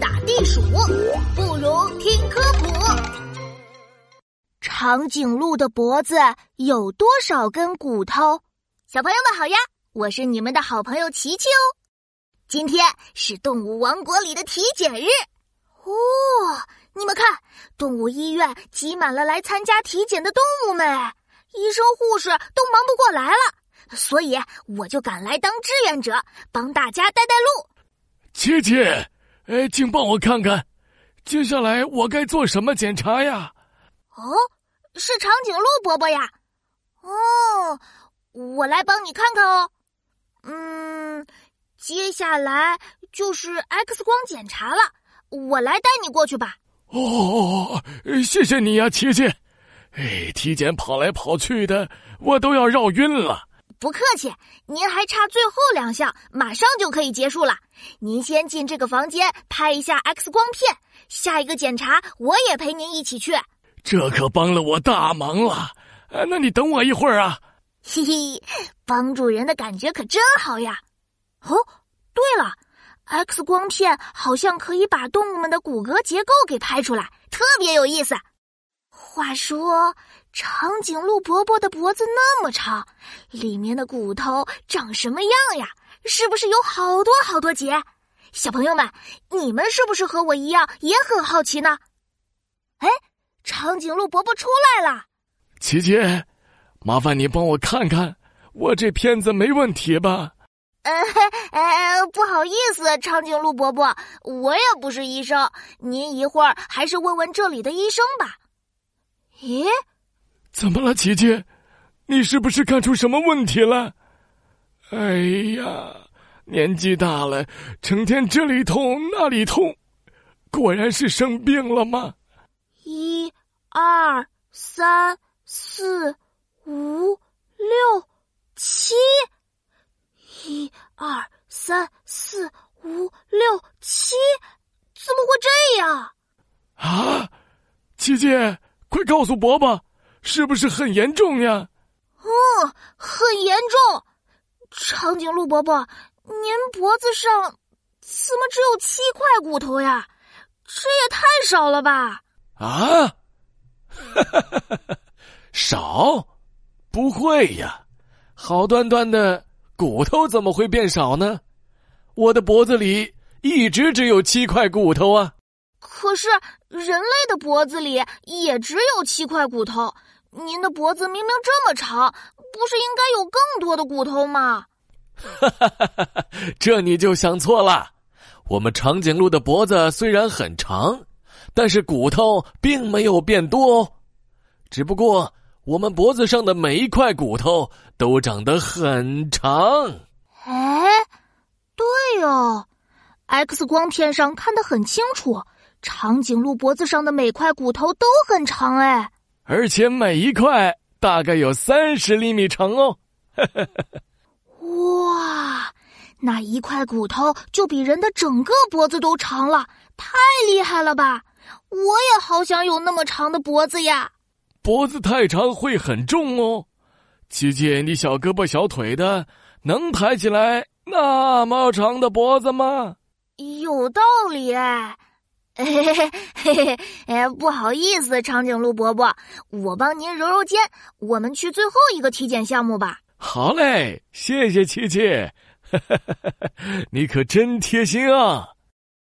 打地鼠，不如听科普。长颈鹿的脖子有多少根骨头？小朋友们好呀，我是你们的好朋友琪琪哦。今天是动物王国里的体检日哦，你们看，动物医院挤满了来参加体检的动物们，医生护士都忙不过来了，所以我就赶来当志愿者，帮大家带带路。琪琪，哎，请帮我看看，接下来我该做什么检查呀？哦。是长颈鹿伯伯呀，哦，我来帮你看看哦。嗯，接下来就是 X 光检查了，我来带你过去吧。哦，谢谢你呀，琪琪。哎，体检跑来跑去的，我都要绕晕了。不客气，您还差最后两项，马上就可以结束了。您先进这个房间拍一下 X 光片，下一个检查我也陪您一起去。这可帮了我大忙了，呃，那你等我一会儿啊。嘿嘿，帮助人的感觉可真好呀。哦，对了，X 光片好像可以把动物们的骨骼结构给拍出来，特别有意思。话说，长颈鹿伯伯的脖子那么长，里面的骨头长什么样呀？是不是有好多好多节？小朋友们，你们是不是和我一样也很好奇呢？哎。长颈鹿伯伯出来了，琪琪，麻烦你帮我看看，我这片子没问题吧？呃，哎，不好意思，长颈鹿伯伯，我也不是医生，您一会儿还是问问这里的医生吧。咦，怎么了，琪琪？你是不是看出什么问题了？哎呀，年纪大了，成天这里痛那里痛，果然是生病了吗？一、二、三、四、五、六、七，一、二、三、四、五、六、七，怎么会这样？啊，琪琪，快告诉伯伯，是不是很严重呀？嗯，很严重。长颈鹿伯伯，您脖子上怎么只有七块骨头呀？这也太少了吧！啊，哈哈哈！少？不会呀，好端端的骨头怎么会变少呢？我的脖子里一直只有七块骨头啊！可是人类的脖子里也只有七块骨头，您的脖子明明这么长，不是应该有更多的骨头吗？哈哈哈哈哈！这你就想错了，我们长颈鹿的脖子虽然很长。但是骨头并没有变多哦，只不过我们脖子上的每一块骨头都长得很长。哎，对哦，X 光片上看得很清楚，长颈鹿脖子上的每块骨头都很长哎，而且每一块大概有三十厘米长哦。哇，那一块骨头就比人的整个脖子都长了，太厉害了吧！我也好想有那么长的脖子呀！脖子太长会很重哦，琪琪，你小胳膊小腿的，能抬起来那么长的脖子吗？有道理哎，嘿嘿嘿嘿嘿，哎，不好意思，长颈鹿伯伯，我帮您揉揉肩，我们去最后一个体检项目吧。好嘞，谢谢琪琪，你可真贴心啊！